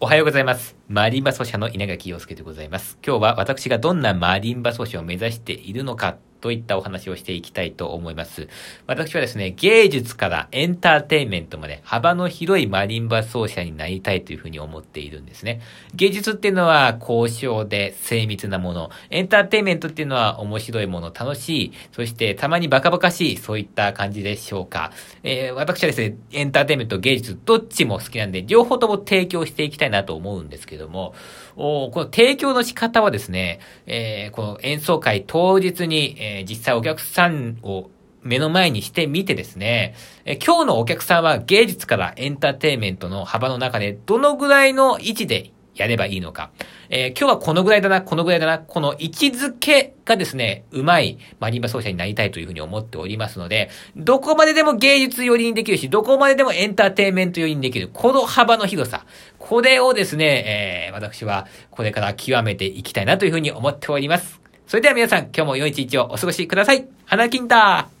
おはようございます。マリンバ奏者の稲垣陽介でございます。今日は私がどんなマリンバ奏者を目指しているのかといったお話をしていきたいと思います。私はですね、芸術からエンターテインメントまで幅の広いマリンバ奏者になりたいというふうに思っているんですね。芸術っていうのは高尚で精密なもの。エンターテインメントっていうのは面白いもの、楽しい、そしてたまにバカバカしい、そういった感じでしょうか。えー、私はですね、エンターテインメント、芸術、どっちも好きなんで、両方とも提供していきたいなと思うんですけども、おこの提供の仕方はですね、えー、この演奏会当日に、えー、実際お客さんを目の前にしてみてですね、え今日のお客さんは芸術からエンターテインメントの幅の中でどのぐらいの位置でやればいいのか。えー、今日はこのぐらいだな、このぐらいだな、この位置づけがですね、うまいマリンバ奏者になりたいというふうに思っておりますので、どこまででも芸術寄りにできるし、どこまででもエンターテインメント寄りにできる、この幅の広さ。これをですね、えー、私はこれから極めていきたいなというふうに思っております。それでは皆さん、今日も良い一日をお過ごしください。花金だ